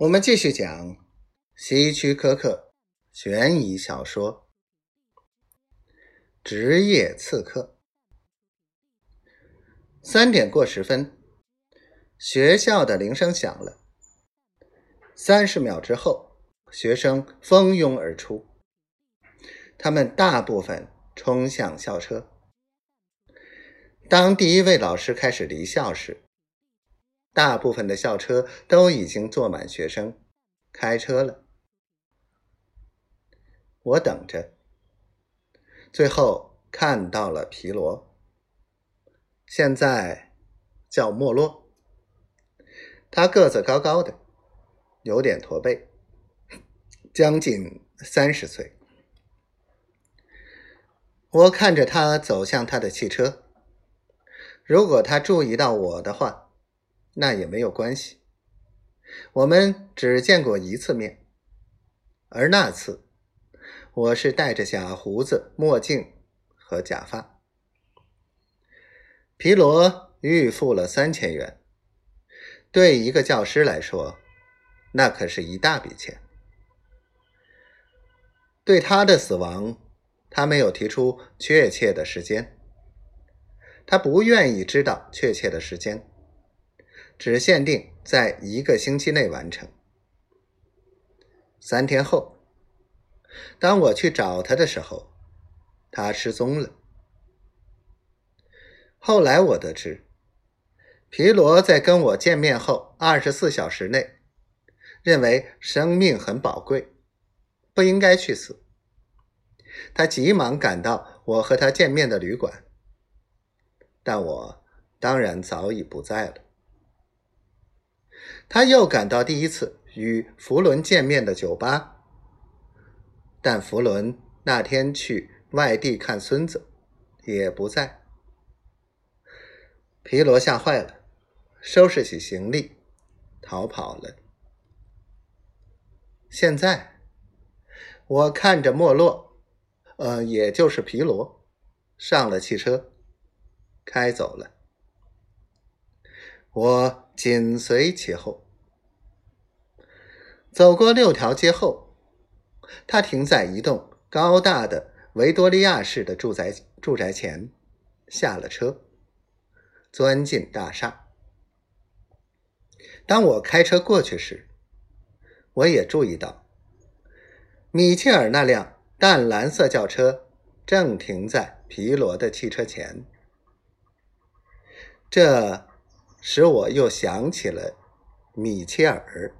我们继续讲希区柯克悬疑小说《职业刺客》。三点过十分，学校的铃声响了。三十秒之后，学生蜂拥而出，他们大部分冲向校车。当第一位老师开始离校时，大部分的校车都已经坐满学生，开车了。我等着，最后看到了皮罗，现在叫莫洛。他个子高高的，有点驼背，将近三十岁。我看着他走向他的汽车，如果他注意到我的话。那也没有关系，我们只见过一次面，而那次我是戴着假胡子、墨镜和假发。皮罗预付了三千元，对一个教师来说，那可是一大笔钱。对他的死亡，他没有提出确切的时间，他不愿意知道确切的时间。只限定在一个星期内完成。三天后，当我去找他的时候，他失踪了。后来我得知，皮罗在跟我见面后二十四小时内，认为生命很宝贵，不应该去死。他急忙赶到我和他见面的旅馆，但我当然早已不在了。他又赶到第一次与弗伦见面的酒吧，但弗伦那天去外地看孙子，也不在。皮罗吓坏了，收拾起行李，逃跑了。现在，我看着莫洛，呃，也就是皮罗，上了汽车，开走了。我。紧随其后，走过六条街后，他停在一栋高大的维多利亚式的住宅住宅前，下了车，钻进大厦。当我开车过去时，我也注意到，米切尔那辆淡蓝色轿车正停在皮罗的汽车前，这。使我又想起了米切尔。